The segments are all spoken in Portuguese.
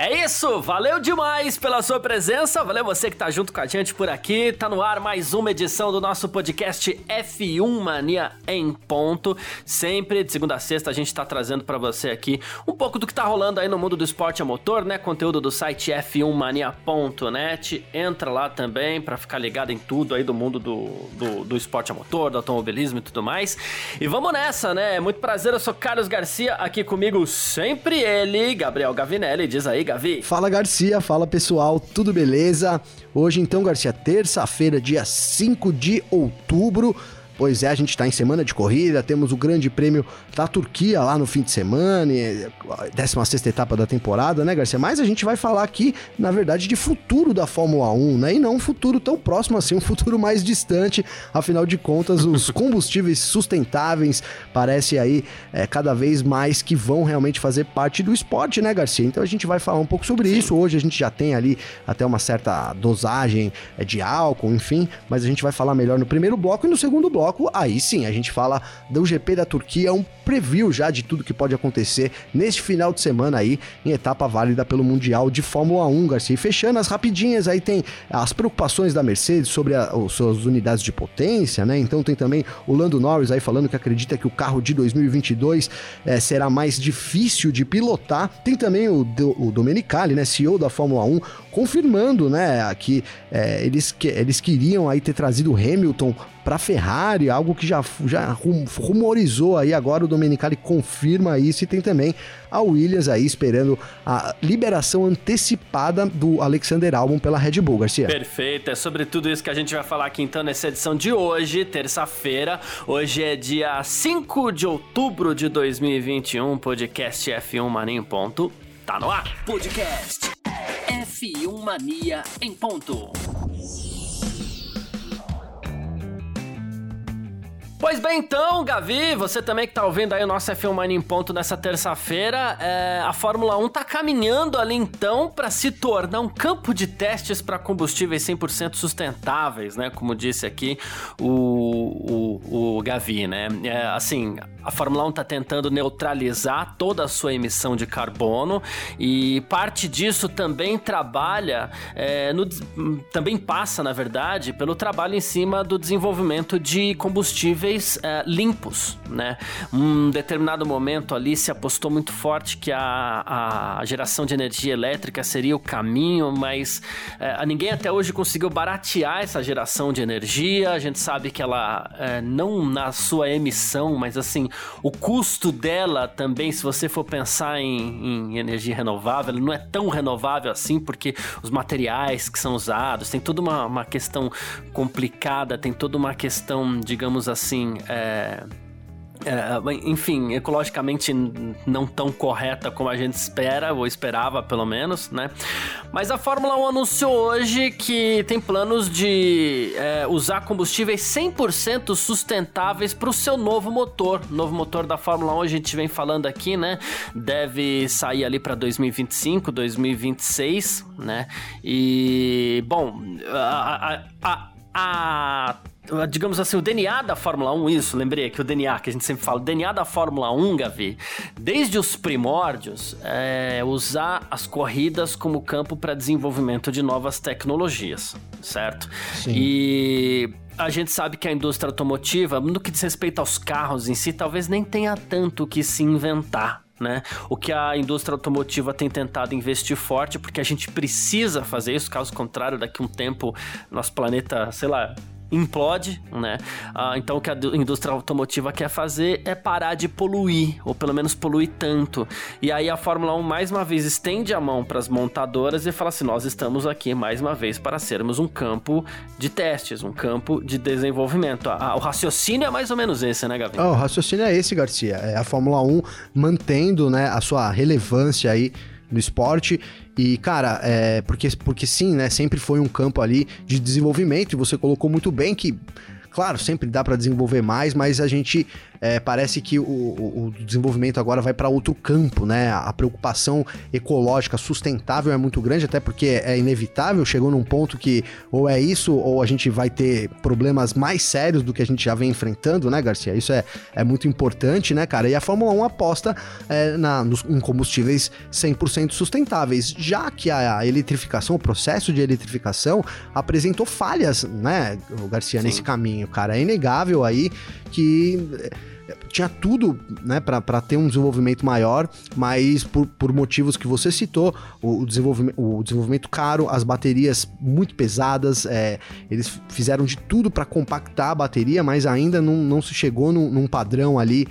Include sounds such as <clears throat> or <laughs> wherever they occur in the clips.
É isso, valeu demais pela sua presença, valeu você que tá junto com a gente por aqui. Tá no ar mais uma edição do nosso podcast F1 Mania em ponto. Sempre de segunda a sexta a gente tá trazendo para você aqui um pouco do que tá rolando aí no mundo do esporte a motor, né? Conteúdo do site f1mania.net. Entra lá também para ficar ligado em tudo aí do mundo do, do, do esporte a motor, do automobilismo e tudo mais. E vamos nessa, né? Muito prazer, eu sou Carlos Garcia, aqui comigo sempre ele, Gabriel Gavinelli. Diz aí, Gavi? Fala Garcia, fala pessoal, tudo beleza? Hoje então, Garcia, terça-feira, dia 5 de outubro. Pois é, a gente está em semana de corrida, temos o grande prêmio da Turquia lá no fim de semana, 16 etapa da temporada, né, Garcia? Mas a gente vai falar aqui, na verdade, de futuro da Fórmula 1, né? E não um futuro tão próximo assim, um futuro mais distante. Afinal de contas, os <laughs> combustíveis sustentáveis parece aí é, cada vez mais que vão realmente fazer parte do esporte, né, Garcia? Então a gente vai falar um pouco sobre isso. Hoje a gente já tem ali até uma certa dosagem é, de álcool, enfim, mas a gente vai falar melhor no primeiro bloco e no segundo bloco bloco, aí sim a gente fala do GP da Turquia, um preview já de tudo que pode acontecer neste final de semana aí, em etapa válida pelo Mundial de Fórmula 1, Garcia. E fechando as rapidinhas, aí tem as preocupações da Mercedes sobre as suas unidades de potência, né? Então tem também o Lando Norris aí falando que acredita que o carro de 2022 é, eh, será mais difícil de pilotar. Tem também o, o Domenicali, né, CEO da Fórmula 1, confirmando, né, que é, eles, que eles queriam aí ter trazido o Hamilton para Ferrari, algo que já, já rumorizou aí agora o Domenicali confirma isso e tem também a Williams aí esperando a liberação antecipada do Alexander Albon pela Red Bull, Garcia. Perfeito, é sobre tudo isso que a gente vai falar aqui então nessa edição de hoje, terça-feira. Hoje é dia 5 de outubro de 2021, podcast F1 Mania em ponto. Tá no ar. Podcast F1 Mania em ponto. Pois bem, então, Gavi, você também que tá ouvindo aí o nosso F1 Mania em ponto nessa terça-feira, é, a Fórmula 1 tá caminhando ali então para se tornar um campo de testes para combustíveis 100% sustentáveis, né? Como disse aqui o, o, o Gavi, né? É, assim, a Fórmula 1 tá tentando neutralizar toda a sua emissão de carbono e parte disso também trabalha, é, no, também passa, na verdade, pelo trabalho em cima do desenvolvimento de combustíveis combustíveis é, limpos, né? Um determinado momento ali se apostou muito forte que a, a geração de energia elétrica seria o caminho, mas é, ninguém até hoje conseguiu baratear essa geração de energia. A gente sabe que ela é, não na sua emissão, mas assim o custo dela também, se você for pensar em, em energia renovável, não é tão renovável assim porque os materiais que são usados tem toda uma, uma questão complicada, tem toda uma questão, digamos assim é, é, enfim, ecologicamente não tão correta como a gente espera, ou esperava pelo menos, né? Mas a Fórmula 1 anunciou hoje que tem planos de é, usar combustíveis 100% sustentáveis para o seu novo motor. Novo motor da Fórmula 1, a gente vem falando aqui, né? Deve sair ali para 2025, 2026, né? E, bom, a, a, a, a digamos assim, o DNA da Fórmula 1, isso, lembrei aqui o DNA que a gente sempre fala, o DNA da Fórmula 1, Gavi, desde os primórdios, é usar as corridas como campo para desenvolvimento de novas tecnologias, certo? Sim. E a gente sabe que a indústria automotiva, no que diz respeito aos carros em si, talvez nem tenha tanto que se inventar. Né? O que a indústria automotiva tem tentado investir forte, porque a gente precisa fazer isso, caso contrário, daqui a um tempo nosso planeta, sei lá, implode, né? Ah, então o que a indústria automotiva quer fazer é parar de poluir, ou pelo menos poluir tanto. E aí a Fórmula 1 mais uma vez estende a mão para as montadoras e fala assim: nós estamos aqui mais uma vez para sermos um campo de testes, um campo de desenvolvimento. Ah, o raciocínio é mais ou menos esse, né, Gavin? Oh, o raciocínio é esse, Garcia. É a Fórmula 1 mantendo né, a sua relevância aí no esporte. E, cara, é, porque, porque sim, né? Sempre foi um campo ali de desenvolvimento, e você colocou muito bem que. Claro, sempre dá para desenvolver mais, mas a gente é, parece que o, o, desenvolvimento agora vai para outro campo, né? A preocupação ecológica sustentável é muito grande, até porque é inevitável, chegou num ponto que ou é isso, ou a gente vai ter problemas mais sérios do que a gente já vem enfrentando, né, Garcia? Isso é, é muito importante, né, cara? E a Fórmula 1 aposta é, na, nos, em combustíveis 100% sustentáveis, já que a, a eletrificação, o processo de eletrificação apresentou falhas, né, Garcia, Sim. nesse caminho, cara. É inegável aí que tinha tudo né, para ter um desenvolvimento maior, mas por, por motivos que você citou, o, o, desenvolvimento, o desenvolvimento caro, as baterias muito pesadas, é, eles fizeram de tudo para compactar a bateria, mas ainda não, não se chegou num, num padrão ali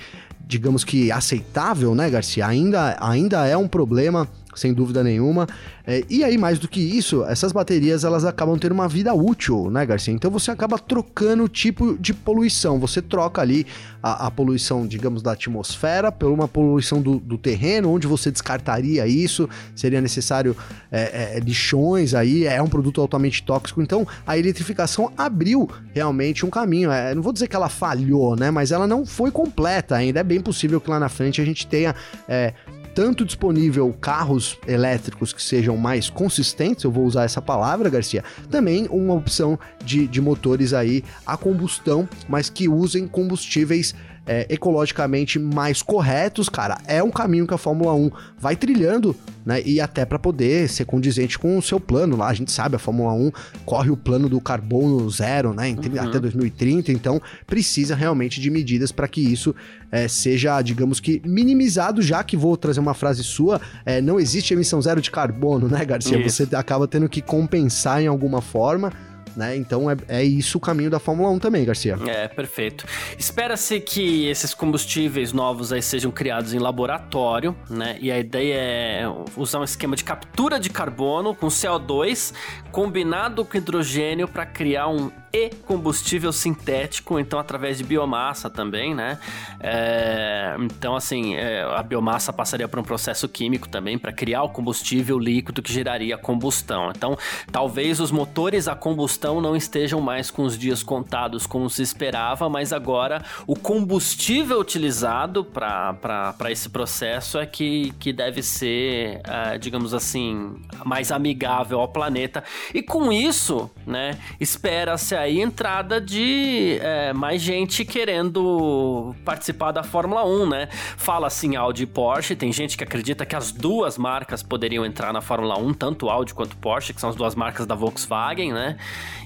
digamos que aceitável, né, Garcia? Ainda, ainda é um problema sem dúvida nenhuma. É, e aí, mais do que isso, essas baterias elas acabam tendo uma vida útil, né, Garcia? Então você acaba trocando o tipo de poluição. Você troca ali a, a poluição, digamos, da atmosfera por uma poluição do, do, terreno, onde você descartaria isso, seria necessário é, é, lixões aí, é um produto altamente tóxico. Então a eletrificação abriu realmente um caminho. É, não vou dizer que ela falhou, né? Mas ela não foi completa ainda. É bem possível que lá na frente a gente tenha é, tanto disponível carros elétricos que sejam mais consistentes, eu vou usar essa palavra, Garcia, também uma opção de, de motores aí a combustão, mas que usem combustíveis é, ecologicamente mais corretos, cara, é um caminho que a Fórmula 1 vai trilhando, né? E até para poder ser condizente com o seu plano lá. A gente sabe, a Fórmula 1 corre o plano do carbono zero, né? Uhum. Até 2030, então precisa realmente de medidas para que isso é, seja, digamos que, minimizado, já que vou trazer uma frase sua, é, não existe emissão zero de carbono, né, Garcia? Isso. Você acaba tendo que compensar em alguma forma né? Então é, é isso o caminho da Fórmula 1 também, Garcia. É, perfeito. Espera-se que esses combustíveis novos aí sejam criados em laboratório, né? E a ideia é usar um esquema de captura de carbono com CO2 combinado com hidrogênio para criar um e combustível sintético, então através de biomassa também, né? É, então, assim, é, a biomassa passaria por um processo químico também para criar o combustível líquido que geraria combustão. Então, talvez os motores a combustão não estejam mais com os dias contados como se esperava, mas agora o combustível utilizado para esse processo é que, que deve ser, é, digamos assim, mais amigável ao planeta. E com isso, né, espera-se aí entrada de é, mais gente querendo participar da Fórmula 1, né? Fala assim Audi e Porsche, tem gente que acredita que as duas marcas poderiam entrar na Fórmula 1, tanto Audi quanto Porsche, que são as duas marcas da Volkswagen, né?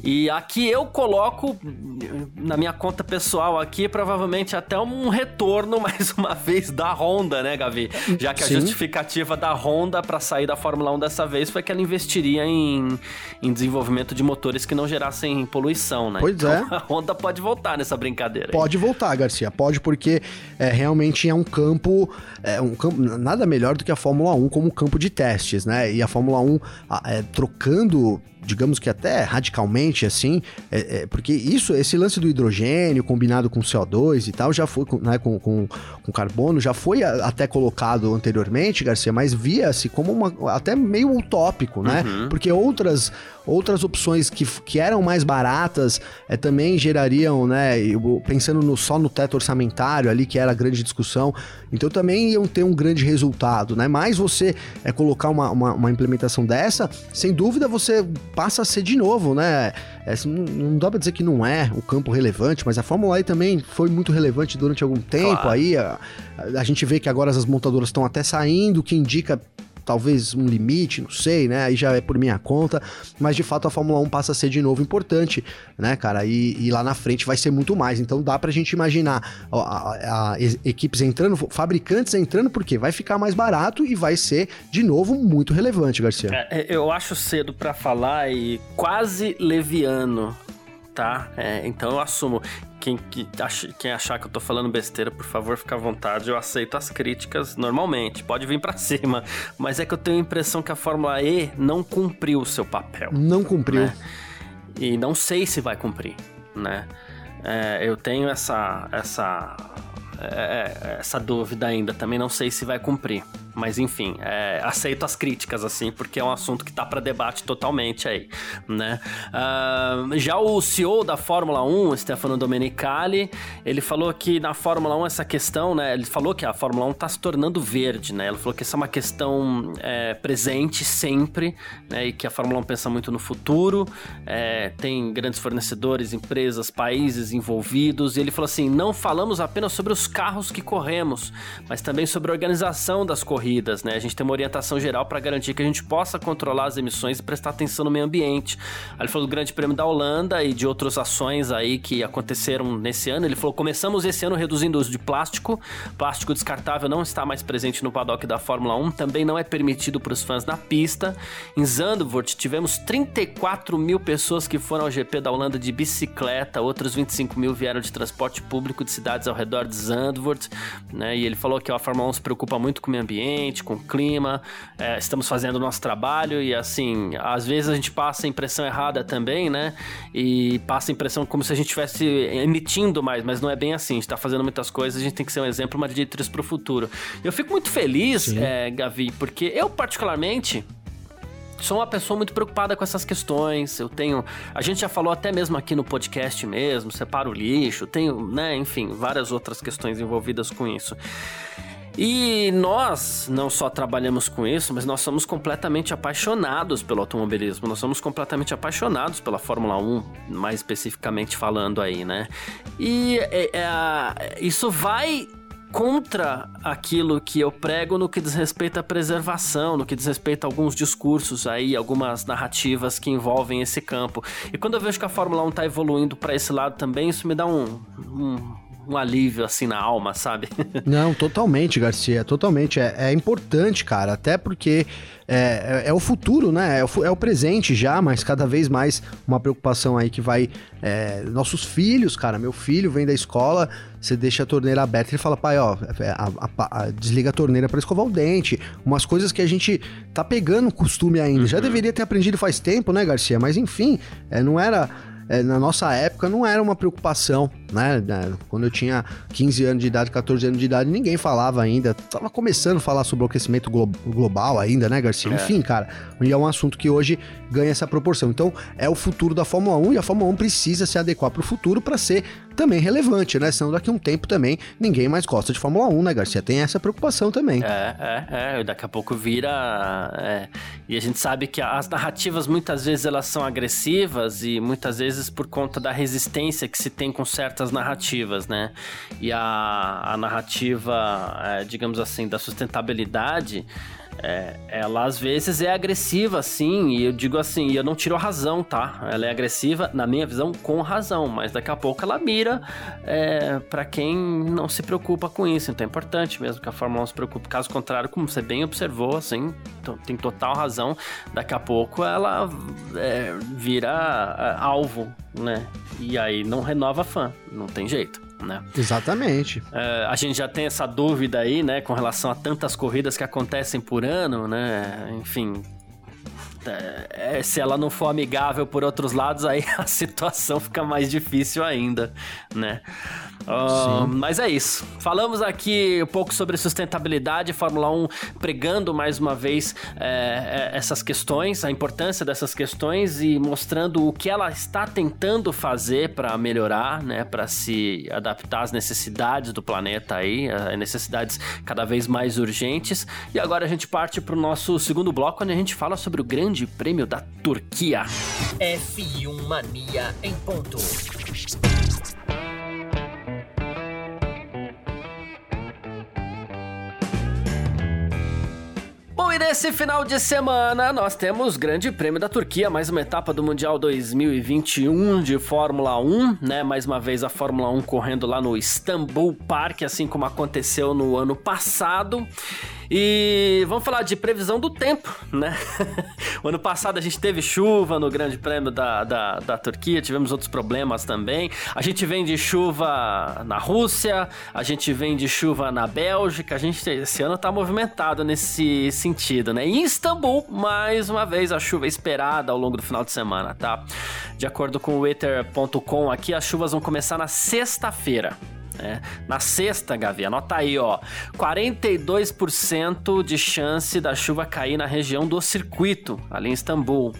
E aqui eu coloco na minha conta pessoal aqui provavelmente até um retorno <laughs> mais uma vez da Honda, né, Gavi? Já que a Sim. justificativa da Honda para sair da Fórmula 1 dessa vez foi que ela investiria em, em desenvolvimento de motores que não gerassem poluição né? Pois então, é. <laughs> A Honda pode voltar nessa brincadeira. Aí. Pode voltar, Garcia. Pode porque é, realmente é um campo, é um campo nada melhor do que a Fórmula 1 como campo de testes, né? E a Fórmula 1 é, trocando digamos que até radicalmente assim, é, é, porque isso, esse lance do hidrogênio combinado com CO2 e tal, já foi, né, com, com, com carbono, já foi a, até colocado anteriormente, Garcia, mas via-se como uma, até meio utópico, né? Uhum. Porque outras, outras opções que, que eram mais baratas é, também gerariam, né, pensando no, só no teto orçamentário ali, que era a grande discussão, então também iam ter um grande resultado, né? Mas você é, colocar uma, uma, uma implementação dessa, sem dúvida você passa a ser de novo, né? É, não dá pra dizer que não é o campo relevante, mas a Fórmula E também foi muito relevante durante algum tempo. Claro. Aí a, a, gente vê que agora as montadoras estão até saindo, o que indica talvez um limite, não sei, né? Aí já é por minha conta, mas de fato a Fórmula 1 passa a ser de novo importante, né, cara? E, e lá na frente vai ser muito mais. Então dá pra gente imaginar a, a, a, equipes entrando, fabricantes entrando, porque vai ficar mais barato e vai ser de novo muito relevante, Garcia. É, eu acho cedo para falar e quase leviano tá? É, então eu assumo. Quem, que quem achar que eu tô falando besteira, por favor, fica à vontade. Eu aceito as críticas normalmente. Pode vir para <laughs> cima. Mas é que eu tenho a impressão que a Fórmula E não cumpriu o seu papel. Não cumpriu. Né? E não sei se vai cumprir, né? É, eu tenho essa, essa, é, essa dúvida ainda. Também não sei se vai cumprir. Mas enfim, é, aceito as críticas, assim, porque é um assunto que tá para debate totalmente aí, né? Uh, já o CEO da Fórmula 1, Stefano Domenicali, ele falou que na Fórmula 1 essa questão, né? Ele falou que a Fórmula 1 tá se tornando verde, né? Ele falou que essa é uma questão é, presente sempre, né? E que a Fórmula 1 pensa muito no futuro, é, tem grandes fornecedores, empresas, países envolvidos, e ele falou assim: não falamos apenas sobre os carros que corremos, mas também sobre a organização das corridas, né? A gente tem uma orientação geral para garantir que a gente possa controlar as emissões e prestar atenção no meio ambiente. Aí ele falou do Grande Prêmio da Holanda e de outras ações aí que aconteceram nesse ano. Ele falou: começamos esse ano reduzindo o uso de plástico. Plástico descartável não está mais presente no paddock da Fórmula 1, também não é permitido para os fãs na pista. Em Zandvoort tivemos 34 mil pessoas que foram ao GP da Holanda de bicicleta, outros 25 mil vieram de transporte público de cidades ao redor de Zandvoort, né? E ele falou que a Fórmula 1 se preocupa muito com o meio ambiente, com o clima, é, estamos fazendo o nosso trabalho e assim, às vezes a gente passa a impressão errada também, né? E passa a impressão como se a gente estivesse emitindo mais, mas não é bem assim. A gente está fazendo muitas coisas, a gente tem que ser um exemplo, uma diretriz para o futuro. Eu fico muito feliz, é, Gavi, porque eu particularmente sou uma pessoa muito preocupada com essas questões. Eu tenho. A gente já falou até mesmo aqui no podcast mesmo, separo o lixo, tenho, né, enfim, várias outras questões envolvidas com isso. E nós não só trabalhamos com isso, mas nós somos completamente apaixonados pelo automobilismo. Nós somos completamente apaixonados pela Fórmula 1, mais especificamente falando aí, né? E é, é, isso vai contra aquilo que eu prego no que diz respeito à preservação, no que diz respeito a alguns discursos aí, algumas narrativas que envolvem esse campo. E quando eu vejo que a Fórmula 1 está evoluindo para esse lado também, isso me dá um, um um alívio assim na alma, sabe? <laughs> Não, totalmente, Garcia, totalmente. É, é importante, cara, até porque é, é, é, o futuro, né? É o, é o, presente já, mas cada vez mais uma preocupação aí que vai. É, nossos filhos, cara, meu filho vem da escola, você deixa a torneira aberta e ele fala, pai, ó, é, a, a, a, desliga a torneira para escovar o dente. Umas coisas que a gente tá pegando costume ainda. Uhum. Já deveria ter aprendido faz tempo, né, Garcia? Mas enfim, é, não era na nossa época não era uma preocupação, né? Quando eu tinha 15 anos de idade, 14 anos de idade, ninguém falava ainda. Tava começando a falar sobre o aquecimento glo global ainda, né, Garcia? É. Enfim, cara, e é um assunto que hoje ganha essa proporção. Então, é o futuro da Fórmula 1 e a Fórmula 1 precisa se adequar para o futuro para ser também relevante, né? Senão daqui a um tempo também ninguém mais gosta de Fórmula 1, né, Garcia? Tem essa preocupação também. É, é, é. Daqui a pouco vira. É. E a gente sabe que as narrativas muitas vezes elas são agressivas e muitas vezes por conta da resistência que se tem com certas narrativas, né? E a, a narrativa, é, digamos assim, da sustentabilidade é, ela às vezes é agressiva, sim, e eu digo assim, eu não tiro a razão, tá? Ela é agressiva, na minha visão, com razão, mas daqui a pouco ela mira é, para quem não se preocupa com isso. Então é importante mesmo que a Fórmula 1 se preocupe. Caso contrário, como você bem observou, assim, tem total razão, daqui a pouco ela é, vira é, alvo, né? E aí não renova fã, não tem jeito né? Exatamente. É, a gente já tem essa dúvida aí, né, com relação a tantas corridas que acontecem por ano, né? Enfim, é, é, se ela não for amigável por outros lados, aí <laughs> a situação fica mais difícil ainda, né? Uh, mas é isso. Falamos aqui um pouco sobre sustentabilidade, Fórmula 1 pregando mais uma vez é, é, essas questões, a importância dessas questões e mostrando o que ela está tentando fazer para melhorar, né? Para se adaptar às necessidades do planeta aí, necessidades cada vez mais urgentes. E agora a gente parte para o nosso segundo bloco, onde a gente fala sobre o grande Grande Prêmio da Turquia. F1 Mania em ponto. Bom, e nesse final de semana nós temos Grande Prêmio da Turquia, mais uma etapa do Mundial 2021 de Fórmula 1, né? Mais uma vez a Fórmula 1 correndo lá no Istanbul Park, assim como aconteceu no ano passado. E vamos falar de previsão do tempo, né? <laughs> o ano passado a gente teve chuva no Grande Prêmio da, da, da Turquia, tivemos outros problemas também. A gente vem de chuva na Rússia, a gente vem de chuva na Bélgica, a gente esse ano tá movimentado nesse sentido, né? Em Istambul, mais uma vez, a chuva esperada ao longo do final de semana, tá? De acordo com o Weather.com aqui, as chuvas vão começar na sexta-feira É. Na sexta, Gavi, anota aí, ó. 42% de chance da chuva cair na região do circuito, ali em Istambul.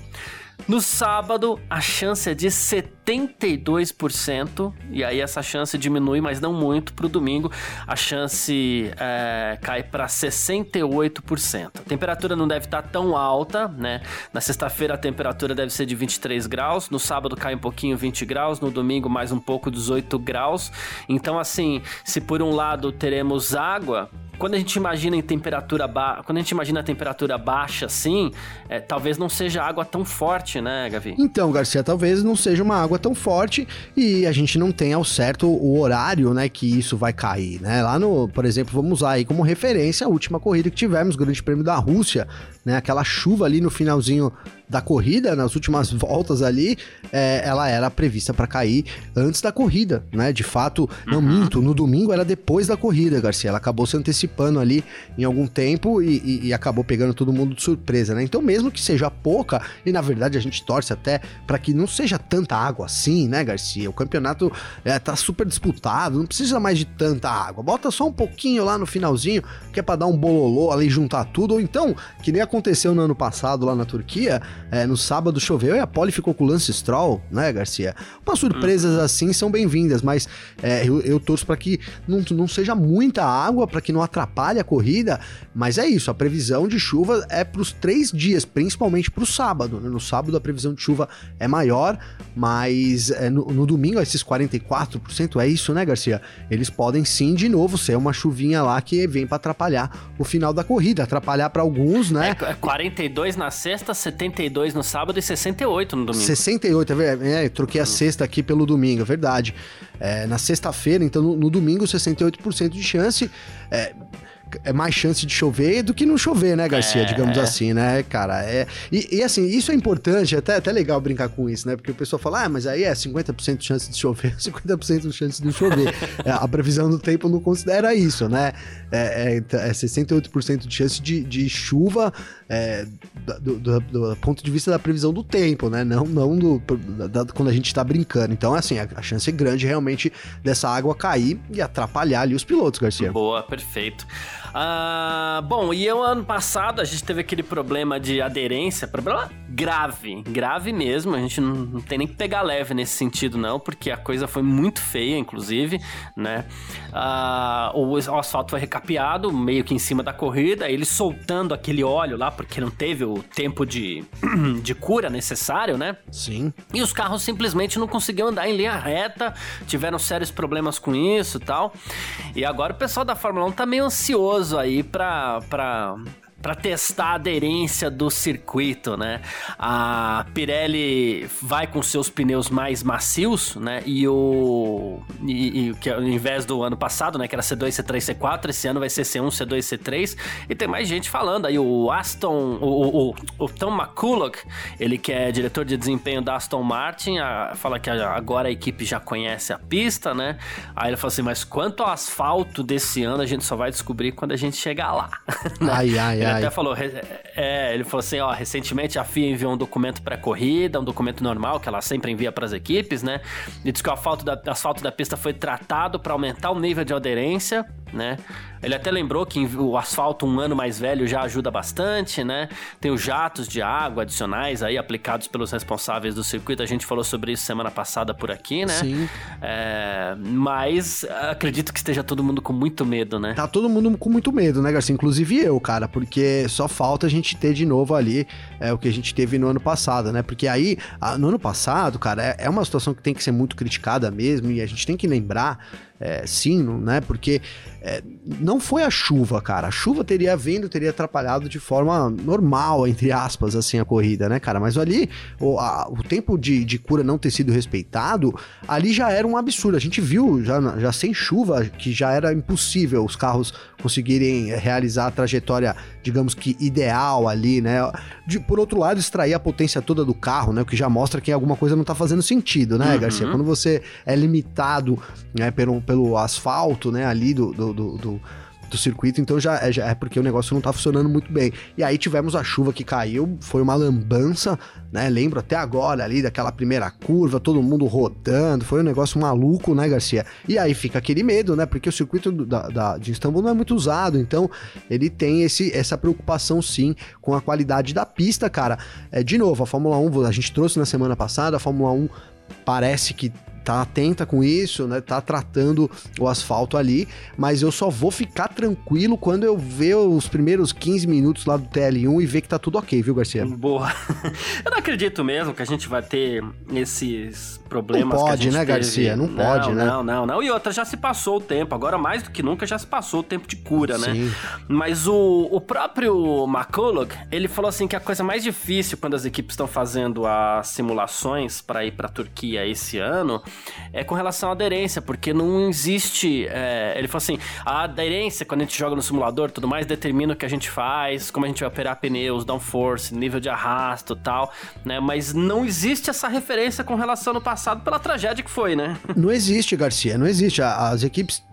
No sábado, a chance é de 72%, e aí essa chance diminui, mas não muito. Para o domingo, a chance é, cai para 68%. A temperatura não deve estar tá tão alta, né? Na sexta-feira, a temperatura deve ser de 23 graus, no sábado cai um pouquinho, 20 graus, no domingo, mais um pouco, 18 graus. Então, assim, se por um lado teremos água, quando a gente imagina em temperatura ba... quando a gente imagina a temperatura baixa assim, é, talvez não seja água tão forte, né, Gavi? Então, Garcia, talvez não seja uma água tão forte e a gente não tenha ao certo o horário, né, que isso vai cair, né? Lá no, por exemplo, vamos usar aí como referência a última corrida que tivemos, o Grande Prêmio da Rússia, né? Aquela chuva ali no finalzinho da corrida, nas últimas voltas ali, é, ela era prevista para cair antes da corrida, né? De fato, não uhum. minto, no domingo era depois da corrida, Garcia. Ela acabou se antecipando ali em algum tempo e, e, e acabou pegando todo mundo de surpresa, né? Então, mesmo que seja pouca, e na verdade a gente torce até para que não seja tanta água assim, né, Garcia? O campeonato é, tá super disputado, não precisa mais de tanta água. Bota só um pouquinho lá no finalzinho, que é pra dar um bololô ali, juntar tudo, ou então, que nem aconteceu no ano passado lá na Turquia, é, no sábado choveu e a Pole ficou com o Lance Stroll, né, Garcia? Umas surpresas hum. assim são bem-vindas, mas é, eu, eu, torço para que não, não seja muita água, para que não atrapalhe a corrida. Mas é isso, a previsão de chuva é para os três dias, principalmente para o sábado. Né? No sábado a previsão de chuva é maior, mas é, no, no domingo esses 44% é isso, né, Garcia? Eles podem sim de novo ser uma chuvinha lá que vem para atrapalhar o final da corrida, atrapalhar para alguns, né? É, 42 na sexta, 72 no sábado e 68 no domingo. 68, é, é troquei a sexta aqui pelo domingo, é verdade. É, na sexta-feira, então no, no domingo, 68% de chance. É, é mais chance de chover do que não chover, né, Garcia? É. Digamos assim, né, cara? É, e, e, assim, isso é importante, é até, até legal brincar com isso, né? Porque o pessoal fala, ah, mas aí é 50% de chance de chover, <laughs> 50% de chance de chover. <laughs> é, a previsão do tempo não considera isso, né? É, é, é 68% de chance de, de chuva é, do, do, do, ponto de vista da previsão do tempo, né? Não, não do, da, quando a gente tá brincando. Então, assim, a, a chance é grande realmente dessa água cair e atrapalhar ali os pilotos, Garcia. Boa, perfeito. Ah, bom, e o ano passado a gente teve aquele problema de aderência, problema grave, grave mesmo. A gente não, não, tem nem que pegar leve nesse sentido, não, porque a coisa foi muito feia, inclusive, né? Ah, o, o asfalto foi recapeado, meio que em cima da corrida, ele soltando aquele óleo lá, porque não teve o tempo de, <clears throat> de cura necessário, né? Sim. E os carros simplesmente não conseguiam andar em linha reta, tiveram sérios problemas com isso e tal. E agora o pessoal da Fórmula 1 tá meio ansioso aí para para testar a aderência do circuito, né? A Pirelli vai com seus pneus mais macios, né? E o e, e que ao invés do ano passado, né, que era C2, C3, C4, esse ano vai ser C1, C2, C3. E tem mais gente falando aí o Aston, o, o, o Tom McCulloch, ele que é diretor de desempenho da Aston Martin, a, fala que agora a equipe já conhece a pista, né? Aí ele falou assim, mas quanto ao asfalto desse ano a gente só vai descobrir quando a gente chegar lá. <laughs> ai, ai, ai até falou, é, ele falou assim, ó, recentemente a FIA enviou um documento pré-corrida, um documento normal que ela sempre envia para as equipes, né? E diz que o asfalto da, asfalto da pista foi tratado para aumentar o nível de aderência, né? Ele até lembrou que o asfalto um ano mais velho já ajuda bastante, né? Tem os jatos de água adicionais aí aplicados pelos responsáveis do circuito. A gente falou sobre isso semana passada por aqui, né? Sim. É, mas acredito que esteja todo mundo com muito medo, né? Tá todo mundo com muito medo, né, Garcia? Inclusive eu, cara, porque só falta a gente ter de novo ali é, o que a gente teve no ano passado, né? Porque aí, no ano passado, cara, é, é uma situação que tem que ser muito criticada mesmo e a gente tem que lembrar é, sim, né? Porque é, não foi a chuva, cara. A chuva teria vindo, teria atrapalhado de forma normal, entre aspas, assim, a corrida, né, cara? Mas ali, o, a, o tempo de, de cura não ter sido respeitado, ali já era um absurdo. A gente viu, já, já sem chuva, que já era impossível os carros conseguirem realizar a trajetória, digamos que ideal ali, né? De, por outro lado, extrair a potência toda do carro, né? O que já mostra que alguma coisa não tá fazendo sentido, né, uhum. Garcia? Quando você é limitado né, pelo, pelo asfalto, né, ali do, do, do, do do circuito, então já é, já é porque o negócio não tá funcionando muito bem. E aí tivemos a chuva que caiu, foi uma lambança, né? Lembro até agora ali daquela primeira curva, todo mundo rodando, foi um negócio maluco, né, Garcia? E aí fica aquele medo, né? Porque o circuito da, da, de Istambul não é muito usado, então ele tem esse, essa preocupação sim com a qualidade da pista, cara. É, de novo, a Fórmula 1, a gente trouxe na semana passada, a Fórmula 1 parece que tá atenta com isso, né? Tá tratando o asfalto ali, mas eu só vou ficar tranquilo quando eu ver os primeiros 15 minutos lá do TL1 e ver que tá tudo ok, viu, Garcia? Boa. <laughs> Eu não acredito mesmo que a gente vai ter esses problemas não pode, né. Garcia? Não, não pode, né? Não, não, não. E outra, já se passou o tempo. Agora, mais do que nunca, já se passou o tempo de cura, né? Sim. Mas o, o próprio McCulloch, ele falou assim que a coisa mais difícil quando as equipes estão fazendo as simulações para ir para Turquia esse ano é com relação à aderência, porque não existe. É, ele falou assim: a aderência, quando a gente joga no simulador tudo mais, determina o que a gente faz, como a gente vai operar pneus, downforce, nível de arrasto tal, né? Mas não existe essa referência com relação no passado passado pela tragédia que foi, né? Não existe, Garcia, não existe. As equipes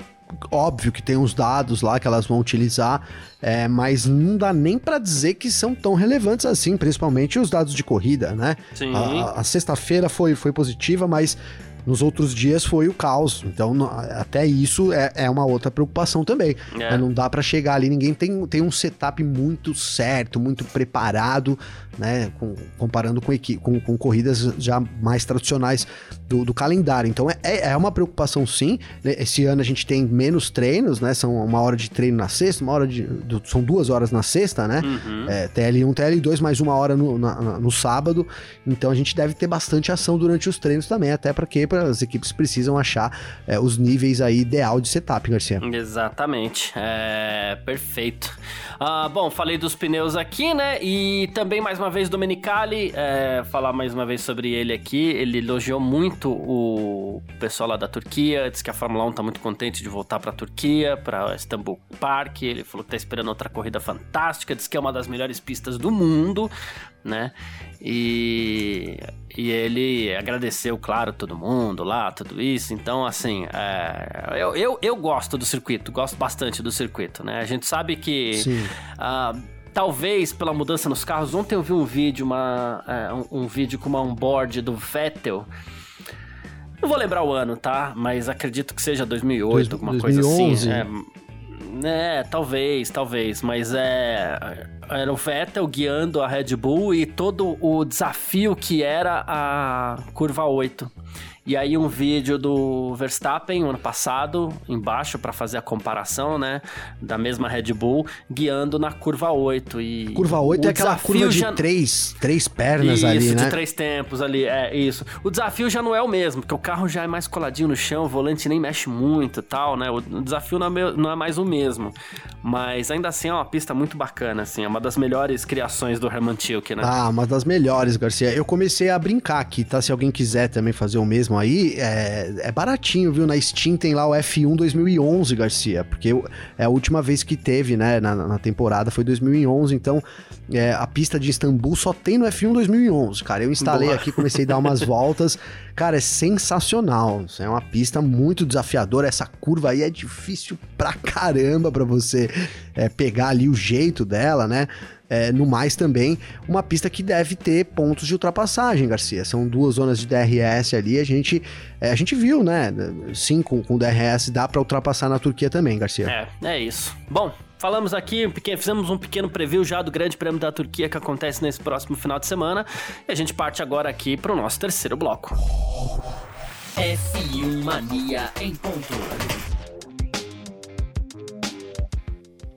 óbvio que tem os dados lá que elas vão utilizar, é, mas não dá nem para dizer que são tão relevantes assim, principalmente os dados de corrida, né? Sim. A, a sexta-feira foi, foi positiva, mas nos outros dias foi o caos. Então, até isso é, é uma outra preocupação também. É. Não dá para chegar ali, ninguém tem, tem um setup muito certo, muito preparado, né? Com, comparando com, com, com, corridas já mais tradicionais do, do calendário. Então, é, é, é uma preocupação sim. Esse ano a gente tem menos treinos, né? São uma hora de treino na sexta, uma hora de. Do, são duas horas na sexta, né? Uhum. É, TL1, TL2, mais uma hora no, na, no sábado. Então a gente deve ter bastante ação durante os treinos também, até porque as equipes precisam achar é, os níveis aí ideal de setup, Garcia. Exatamente, é perfeito. Ah, bom, falei dos pneus aqui, né? E também mais uma vez Domenicali, é, falar mais uma vez sobre ele aqui. Ele elogiou muito o pessoal lá da Turquia, disse que a Fórmula 1 tá muito contente de voltar para a Turquia, para Istanbul Park. Ele falou que tá esperando outra corrida fantástica, disse que é uma das melhores pistas do mundo, né? E, e ele agradeceu, claro, todo mundo lá, tudo isso. Então, assim, é, eu, eu, eu, gosto do circuito, gosto bastante do circuito, né? A gente sabe que. Uh, talvez pela mudança nos carros. Ontem eu vi um vídeo, uma, é, um, um, vídeo com uma onboard do Vettel. Não vou lembrar o ano, tá? Mas acredito que seja 2008, Dois, alguma 2011. coisa assim. É, é, talvez, talvez, mas é. Era o Vettel guiando a Red Bull e todo o desafio que era a curva 8. E aí um vídeo do Verstappen ano passado, embaixo para fazer a comparação, né, da mesma Red Bull, guiando na curva 8 e Curva 8 é aquela curva de já... três, três pernas isso, ali, né? de três tempos ali, é isso. O desafio já não é o mesmo, porque o carro já é mais coladinho no chão, o volante nem mexe muito, tal, né? O desafio não é, não é mais o mesmo. Mas ainda assim é uma pista muito bacana, assim, é uma das melhores criações do Herman Tilke, né? Ah, uma das melhores, Garcia. Eu comecei a brincar aqui, tá? Se alguém quiser também fazer o mesmo aí, é, é baratinho, viu? Na Steam tem lá o F1 2011, Garcia, porque é a última vez que teve, né, na, na temporada foi 2011, então é, a pista de Istambul só tem no F1 2011, cara. Eu instalei Boa. aqui, comecei a dar umas <laughs> voltas, cara, é sensacional. É uma pista muito desafiadora, essa curva aí é difícil pra caramba pra você é, pegar ali o jeito dela, né? É, no mais também, uma pista que deve ter pontos de ultrapassagem, Garcia. São duas zonas de DRS ali, a gente, é, a gente viu, né? Sim, com, com DRS dá para ultrapassar na Turquia também, Garcia. É, é isso. Bom, Falamos aqui, fizemos um pequeno preview já do Grande Prêmio da Turquia que acontece nesse próximo final de semana. E a gente parte agora aqui para o nosso terceiro bloco. F1 Mania em ponto.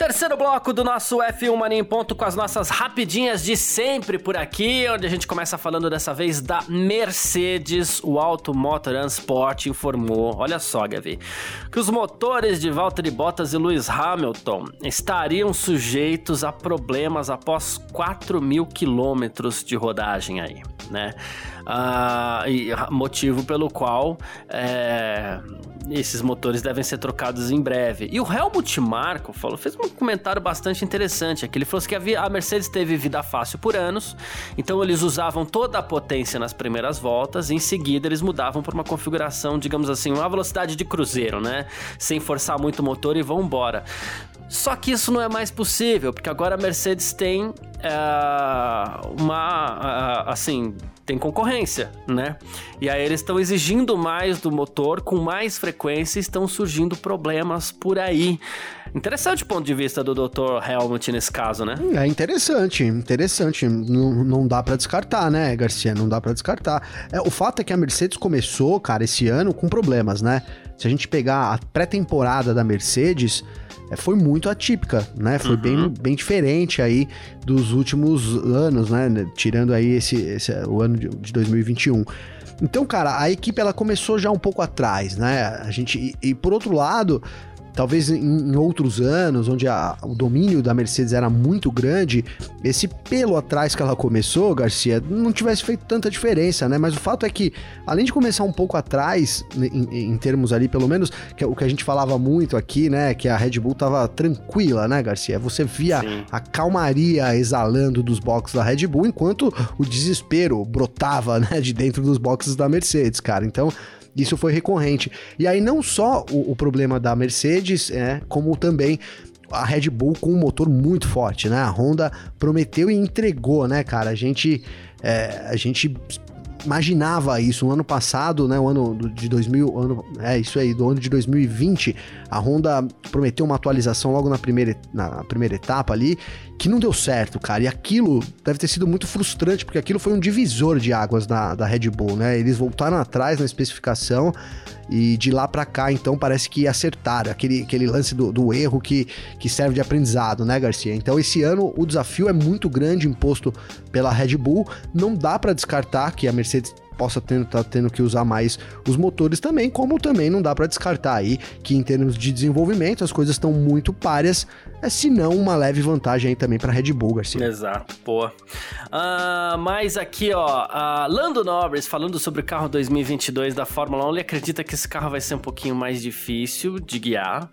Terceiro bloco do nosso F1 Mania em Ponto com as nossas rapidinhas de sempre por aqui, onde a gente começa falando dessa vez da Mercedes. O Auto Motor Sport informou, olha só, Gavi, que os motores de Valtteri Bottas e Lewis Hamilton estariam sujeitos a problemas após 4 mil quilômetros de rodagem aí, né? Uh, e motivo pelo qual é, esses motores devem ser trocados em breve. E o Helmut Marko falou, fez um comentário bastante interessante aqui. Ele falou que a Mercedes teve vida fácil por anos, então eles usavam toda a potência nas primeiras voltas e em seguida eles mudavam para uma configuração, digamos assim, uma velocidade de cruzeiro, né? Sem forçar muito o motor e vão embora. Só que isso não é mais possível, porque agora a Mercedes tem é, uma. assim, tem concorrência, né? E aí eles estão exigindo mais do motor com mais frequência e estão surgindo problemas por aí. Interessante o ponto de vista do Dr. Helmut nesse caso, né? É interessante, interessante. Não, não dá para descartar, né, Garcia? Não dá para descartar. É, o fato é que a Mercedes começou, cara, esse ano com problemas, né? Se a gente pegar a pré-temporada da Mercedes, é, foi muito atípica, né? Foi uhum. bem, bem diferente aí dos últimos anos, né? Tirando aí esse, esse o ano de, de 2021. Então, cara, a equipe ela começou já um pouco atrás, né? A gente e, e por outro lado, Talvez em, em outros anos, onde a, o domínio da Mercedes era muito grande, esse pelo atrás que ela começou, Garcia, não tivesse feito tanta diferença, né? Mas o fato é que, além de começar um pouco atrás, em, em termos ali, pelo menos, que é o que a gente falava muito aqui, né? Que a Red Bull tava tranquila, né, Garcia? Você via Sim. a calmaria exalando dos boxes da Red Bull, enquanto o desespero brotava, né, de dentro dos boxes da Mercedes, cara. Então, isso foi recorrente. E aí não só o, o problema da Mercedes, é, como também a Red Bull com um motor muito forte, né? A Honda prometeu e entregou, né, cara? A gente, é, a gente imaginava isso no ano passado, né, o ano de 2000, ano, é isso aí, do ano de 2020, a Honda prometeu uma atualização logo na primeira, na primeira etapa ali, que não deu certo, cara. E aquilo deve ter sido muito frustrante, porque aquilo foi um divisor de águas da, da Red Bull, né? Eles voltaram atrás na especificação e de lá para cá, então, parece que acertaram. Aquele, aquele lance do, do, erro que, que serve de aprendizado, né, Garcia? Então, esse ano o desafio é muito grande imposto pela Red Bull. Não dá para descartar que a Mercedes possa estar tá tendo que usar mais os motores também, como também não dá para descartar aí que em termos de desenvolvimento as coisas estão muito páreas, é se não uma leve vantagem aí também para Red Bull, Garcia. Exato, pô. Uh, mas aqui, ó, uh, Lando Norris falando sobre o carro 2022 da Fórmula 1, ele acredita que esse carro vai ser um pouquinho mais difícil de guiar,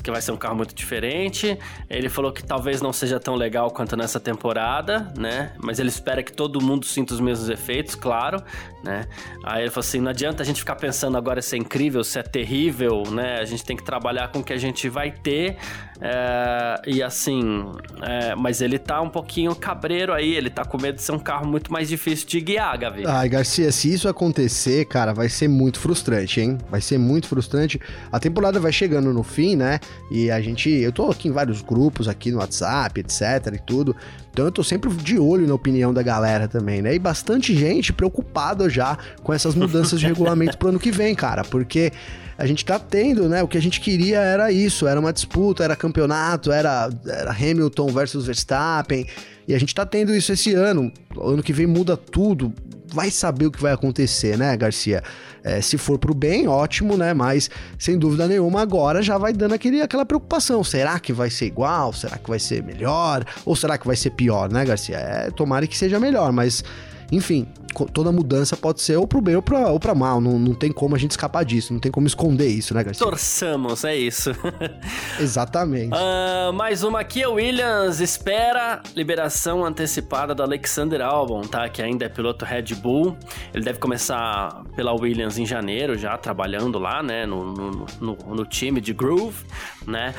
que vai ser um carro muito diferente. Ele falou que talvez não seja tão legal quanto nessa temporada, né? Mas ele espera que todo mundo sinta os mesmos efeitos, claro, né? Aí ele falou assim: não adianta a gente ficar pensando agora se é incrível, se é terrível, né? A gente tem que trabalhar com o que a gente vai ter. É, e assim, é, mas ele tá um pouquinho cabreiro aí, ele tá com medo de ser um carro muito mais difícil de guiar, Gavi. Ai, Garcia, se isso acontecer, cara, vai ser muito frustrante, hein? Vai ser muito frustrante. A temporada vai chegando no fim, né? E a gente, eu tô aqui em vários grupos aqui no WhatsApp, etc e tudo. Então eu tô sempre de olho na opinião da galera também, né? E bastante gente preocupada já com essas mudanças de regulamento pro ano que vem, cara, porque a gente tá tendo, né? O que a gente queria era isso, era uma disputa, era era, era Hamilton versus Verstappen. E a gente tá tendo isso esse ano. Ano que vem muda tudo. Vai saber o que vai acontecer, né, Garcia? É, se for pro bem, ótimo, né? Mas, sem dúvida nenhuma, agora já vai dando aquele, aquela preocupação. Será que vai ser igual? Será que vai ser melhor? Ou será que vai ser pior, né, Garcia? É, tomara que seja melhor, mas enfim, toda mudança pode ser ou pro bem ou pra, ou pra mal. Não, não tem como a gente escapar disso, não tem como esconder isso, né, Garcia? Torçamos, é isso. <laughs> Exatamente. Uh, mais uma aqui, a Williams espera liberação antecipada do Alexander Albon, tá? Que ainda é piloto Red Bull. Ele deve começar pela Williams em janeiro, já trabalhando lá, né? No, no, no, no time de Groove, né?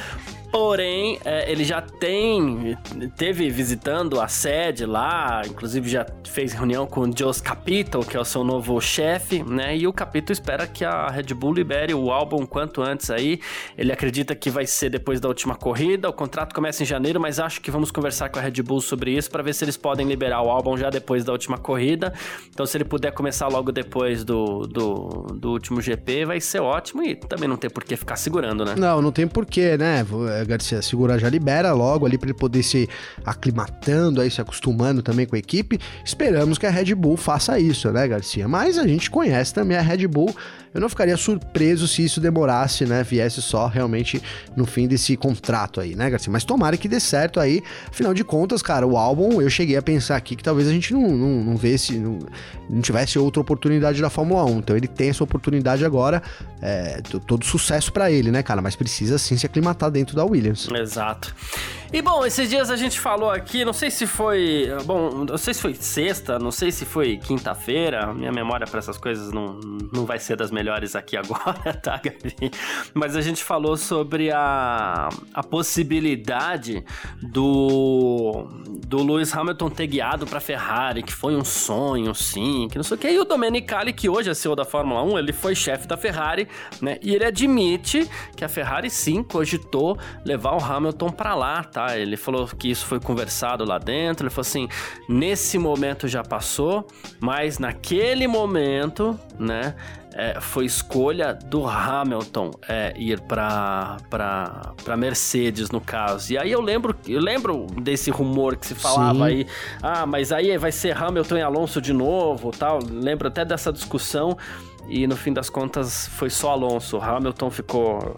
Porém, é, ele já tem, teve visitando a sede lá, inclusive já fez reunião com o Jos Capito, que é o seu novo chefe, né? E o Capito espera que a Red Bull libere o álbum quanto antes aí. Ele acredita que vai ser depois da última corrida, o contrato começa em janeiro, mas acho que vamos conversar com a Red Bull sobre isso para ver se eles podem liberar o álbum já depois da última corrida. Então, se ele puder começar logo depois do, do, do último GP, vai ser ótimo e também não tem por que ficar segurando, né? Não, não tem porquê, né? Garcia, segurar já libera logo ali para ele poder se aclimatando, aí se acostumando também com a equipe. Esperamos que a Red Bull faça faça isso, né, Garcia? Mas a gente conhece também a Red Bull. Eu não ficaria surpreso se isso demorasse, né? Viesse só realmente no fim desse contrato aí, né, Garcia? Mas tomara que dê certo aí. Afinal de contas, cara, o álbum, eu cheguei a pensar aqui que talvez a gente não, não, não vesse, não, não tivesse outra oportunidade da Fórmula 1. Então ele tem essa oportunidade agora. É, todo sucesso para ele, né, cara? Mas precisa sim se aclimatar dentro da Williams. Exato. E bom, esses dias a gente falou aqui, não sei se foi. Bom, não sei se foi sexta, não sei se foi quinta-feira. Minha memória para essas coisas não, não vai ser das melhores aqui <laughs> agora, tá, Gabi? Mas a gente falou sobre a, a possibilidade do, do Lewis Hamilton ter guiado pra Ferrari, que foi um sonho, sim, que não sei o que. E o Domenicali, que hoje é CEO da Fórmula 1, ele foi chefe da Ferrari, né? E ele admite que a Ferrari sim cogitou levar o Hamilton para lá, tá? Ele falou que isso foi conversado lá dentro. Ele falou assim: nesse momento já passou, mas naquele momento, né? É, foi escolha do Hamilton é, ir para para Mercedes no caso. E aí eu lembro eu lembro desse rumor que se falava Sim. aí, ah, mas aí vai ser Hamilton e Alonso de novo, tal. Lembro até dessa discussão e no fim das contas foi só Alonso. Hamilton ficou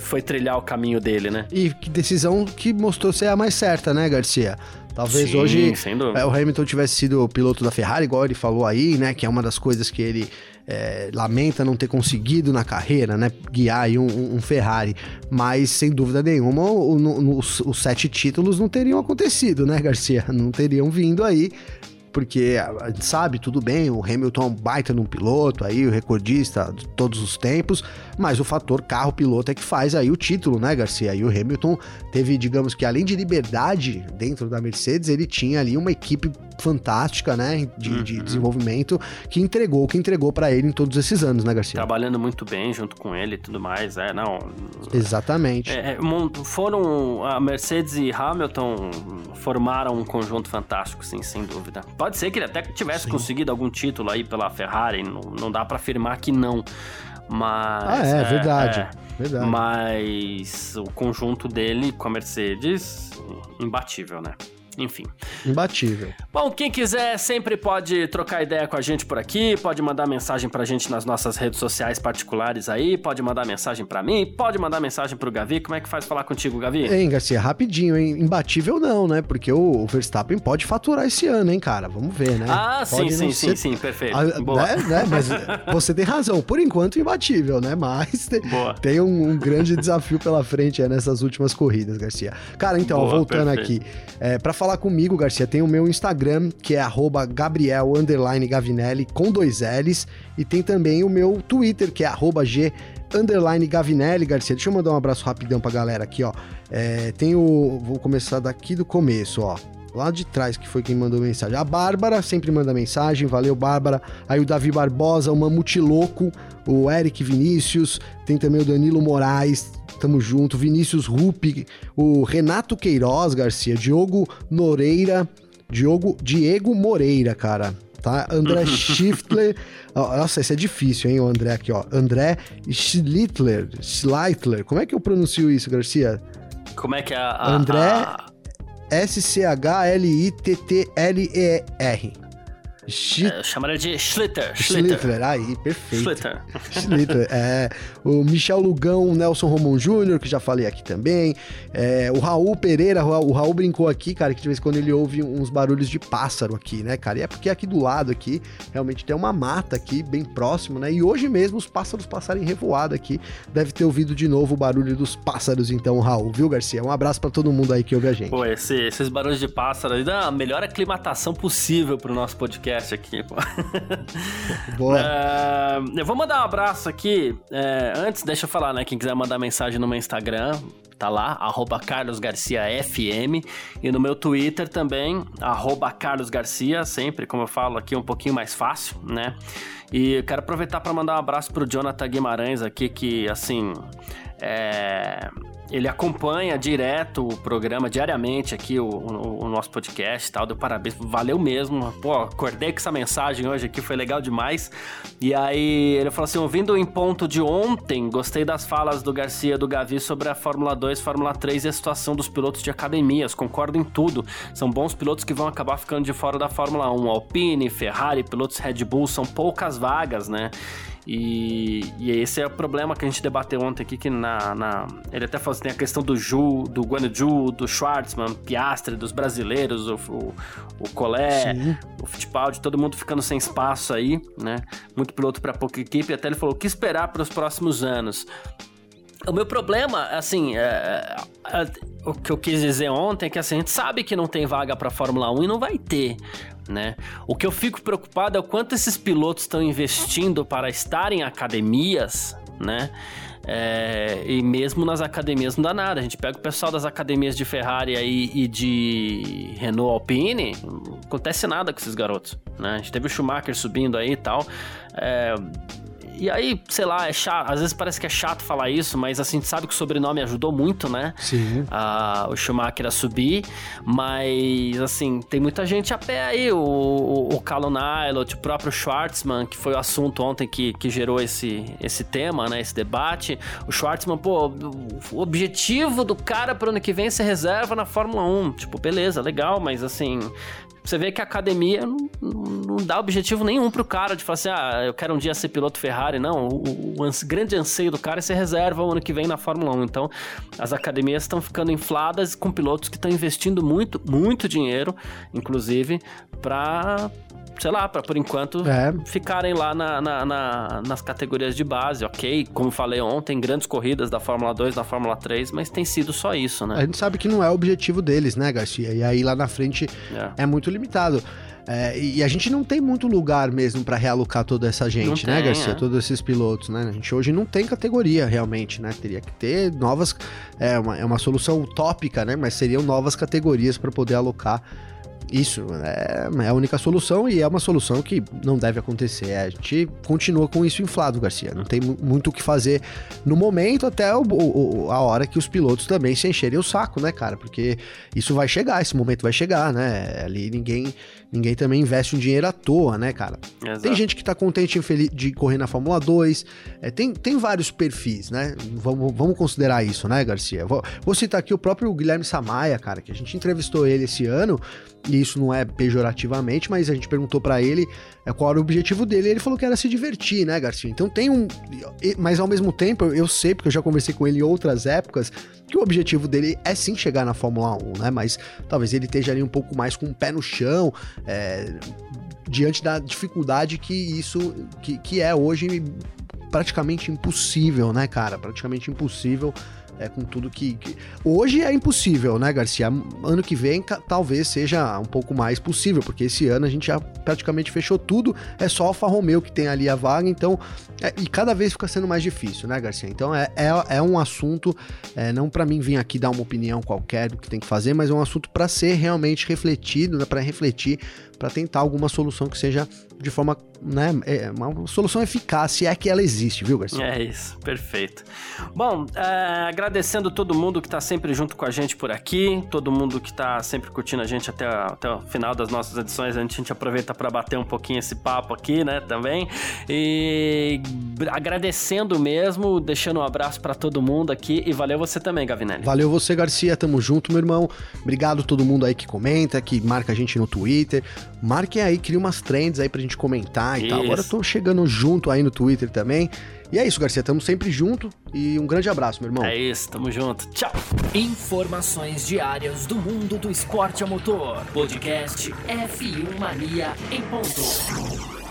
foi trilhar o caminho dele, né? E que decisão que mostrou ser a mais certa, né, Garcia? Talvez Sim, hoje é, o Hamilton tivesse sido o piloto da Ferrari, igual ele falou aí, né? Que é uma das coisas que ele é, lamenta não ter conseguido na carreira, né? Guiar um, um, Ferrari. Mas, sem dúvida nenhuma, o, o, os, os sete títulos não teriam acontecido, né, Garcia? Não teriam vindo aí porque a gente sabe, tudo bem, o Hamilton é um baita num piloto aí, o recordista de todos os tempos, mas o fator carro-piloto é que faz aí o título, né, Garcia? E o Hamilton teve, digamos que além de liberdade dentro da Mercedes, ele tinha ali uma equipe fantástica, né, de, uhum. de desenvolvimento que entregou o que entregou para ele em todos esses anos, né, Garcia? Trabalhando muito bem junto com ele e tudo mais, é, não. Exatamente. É, é foram a Mercedes e Hamilton formaram um conjunto fantástico, sim, sem dúvida. Pode ser que ele até tivesse Sim. conseguido algum título aí pela Ferrari, não, não dá para afirmar que não. Mas. Ah, é, é verdade. É, verdade. Mas o conjunto dele com a Mercedes, imbatível, né? Enfim. Imbatível. Bom, quem quiser sempre pode trocar ideia com a gente por aqui, pode mandar mensagem pra gente nas nossas redes sociais particulares aí, pode mandar mensagem pra mim, pode mandar mensagem pro Gavi. Como é que faz falar contigo, Gavi? Hein, Garcia, rapidinho, hein? Imbatível não, né? Porque o Verstappen pode faturar esse ano, hein, cara? Vamos ver, né? Ah, pode sim, sim, ser... sim, sim, perfeito. Ah, Boa. Né, né? Mas você tem razão, por enquanto imbatível, né? Mas tem, tem um, um, grande desafio pela frente é, nessas últimas corridas, Garcia. Cara, então, Boa, voltando perfeito. aqui, é, para falar comigo, Garcia, tem o meu Instagram, que é Gabriel Gavinelli, com dois L's, e tem também o meu Twitter, que é G underline Gavinelli, Garcia. Deixa eu mandar um abraço rapidão pra galera aqui, ó. É, tem o. Vou começar daqui do começo, ó. Lá de trás, que foi quem mandou mensagem. A Bárbara sempre manda mensagem, valeu, Bárbara. Aí o Davi Barbosa, o Mamute Louco, o Eric Vinícius, tem também o Danilo Moraes, tamo junto. Vinícius Rupi, o Renato Queiroz Garcia, Diogo Noreira, Diogo, Diego Moreira, cara. Tá? André <laughs> Schiftler. Nossa, esse é difícil, hein, o André aqui, ó. André Schlittler. Schleitler. Como é que eu pronuncio isso, Garcia? Como é que é a. André a... S-C-H-L-I-T-T-L-E-R. É, chamaram de Schlitter. Schlitter. Schlitter, aí, perfeito. Schlitter. <laughs> Schlitter, é. O Michel Lugão, Nelson Romão Júnior, que já falei aqui também. É, o Raul Pereira, o Raul brincou aqui, cara, que de vez em quando ele ouve uns barulhos de pássaro aqui, né, cara? E é porque aqui do lado aqui, realmente tem uma mata aqui, bem próximo, né? E hoje mesmo os pássaros passarem revoado aqui. Deve ter ouvido de novo o barulho dos pássaros, então, Raul, viu, Garcia? Um abraço para todo mundo aí que ouve a gente. Pô, esse, esses barulhos de pássaro aí dá a melhor aclimatação possível pro nosso podcast podcast aqui. <laughs> Boa. É, eu vou mandar um abraço aqui. É, antes, deixa eu falar, né? Quem quiser mandar mensagem no meu Instagram, tá lá, arroba carlosgarciafm. E no meu Twitter também, arroba carlosgarcia, sempre, como eu falo aqui, um pouquinho mais fácil, né? E quero aproveitar para mandar um abraço pro Jonathan Guimarães aqui, que, assim, é ele acompanha direto o programa, diariamente aqui, o, o, o nosso podcast e tal. Deu parabéns, valeu mesmo. Pô, acordei com essa mensagem hoje aqui, foi legal demais. E aí ele falou assim: ouvindo em ponto de ontem, gostei das falas do Garcia do Gavi sobre a Fórmula 2, Fórmula 3 e a situação dos pilotos de academias. Concordo em tudo. São bons pilotos que vão acabar ficando de fora da Fórmula 1. Alpine, Ferrari, pilotos Red Bull, são poucas vagas, né? E, e, esse é o problema que a gente debateu ontem aqui, que na, na ele até falou assim, tem a questão do Ju, do Guanaju, do Schwartzman, Piastre, dos brasileiros, o, o, o Collet, Sim. o Fittipaldi, todo mundo ficando sem espaço aí, né? Muito piloto para pouca equipe, até ele falou, o que esperar para os próximos anos? O meu problema, assim, é, é, é, o que eu quis dizer ontem é que assim, a gente sabe que não tem vaga para Fórmula 1 e não vai ter né? O que eu fico preocupado é o quanto esses pilotos estão investindo para estar em academias, né? É, e mesmo nas academias não dá nada. A gente pega o pessoal das academias de Ferrari aí e de Renault Alpine, não acontece nada com esses garotos. Né? A gente teve o Schumacher subindo aí e tal. E aí, sei lá, é chato. Às vezes parece que é chato falar isso, mas assim, a gente sabe que o sobrenome ajudou muito, né? Sim. O Schumacher a subir. Mas, assim, tem muita gente a pé aí. O, o, o Callum Nylot, o próprio Schwartzman, que foi o assunto ontem que, que gerou esse, esse tema, né? Esse debate. O Schwartzman, pô, o objetivo do cara pro ano que vem é ser reserva na Fórmula 1. Tipo, beleza, legal, mas assim, você vê que a academia não, não dá objetivo nenhum pro cara de falar assim, ah, eu quero um dia ser piloto Ferrari. Não, o, o, o grande anseio do cara é ser reserva o ano que vem na Fórmula 1. Então, as academias estão ficando infladas com pilotos que estão investindo muito, muito dinheiro, inclusive, para sei lá, para por enquanto é. ficarem lá na, na, na, nas categorias de base, ok? Como falei ontem, grandes corridas da Fórmula 2, da Fórmula 3, mas tem sido só isso, né? A gente sabe que não é o objetivo deles, né, Garcia? E aí lá na frente é, é muito limitado. É, e a gente não tem muito lugar mesmo para realocar toda essa gente, né, Garcia? É. Todos esses pilotos, né? A gente hoje não tem categoria realmente, né? Teria que ter novas. É uma, é uma solução utópica, né? Mas seriam novas categorias para poder alocar isso é, é, a única solução e é uma solução que não deve acontecer. A gente continua com isso inflado, Garcia. Não tem muito o que fazer no momento até o, o, a hora que os pilotos também se encherem o saco, né, cara? Porque isso vai chegar, esse momento vai chegar, né? Ali ninguém ninguém também investe um dinheiro à toa, né, cara? Exato. Tem gente que tá contente de correr na Fórmula 2, é, tem, tem vários perfis, né? Vamos, vamos considerar isso, né, Garcia? Vou, vou citar aqui o próprio Guilherme Samaia, cara, que a gente entrevistou ele esse ano e isso não é pejorativamente, mas a gente perguntou para ele é, qual era o objetivo dele, e ele falou que era se divertir, né, Garcia? Então tem um. Mas ao mesmo tempo, eu sei, porque eu já conversei com ele em outras épocas, que o objetivo dele é sim chegar na Fórmula 1, né? Mas talvez ele esteja ali um pouco mais com o pé no chão, é, diante da dificuldade que isso. que, que é hoje praticamente impossível, né, cara? Praticamente impossível é, com tudo que, que, Hoje é impossível, né, Garcia? Ano que vem talvez seja um pouco mais possível, porque esse ano a gente já praticamente fechou tudo, é só Alfa Romeo que tem ali a vaga, então. É, e cada vez fica sendo mais difícil, né, Garcia? Então é, é, é um assunto, é, não para mim vir aqui dar uma opinião qualquer do que tem que fazer, mas é um assunto para ser realmente refletido, né, para refletir para tentar alguma solução que seja de forma, né, é uma solução eficaz, se é que ela existe, viu, Garcia? É isso, perfeito. Bom, é, agradecendo todo mundo que está sempre junto com a gente por aqui, todo mundo que está sempre curtindo a gente até, até o final das nossas edições, a gente, a gente aproveita para bater um pouquinho esse papo aqui, né, também. E agradecendo mesmo, deixando um abraço para todo mundo aqui e valeu você também, Gavinelli. Valeu você, Garcia, tamo junto, meu irmão. Obrigado a todo mundo aí que comenta, que marca a gente no Twitter. Marquem aí, cria umas trends aí pra gente comentar e isso. tal. Agora eu tô chegando junto aí no Twitter também. E é isso, Garcia, tamo sempre junto e um grande abraço, meu irmão. É isso, tamo junto. Tchau. Informações diárias do mundo do esporte a motor. Podcast F1 Mania em ponto.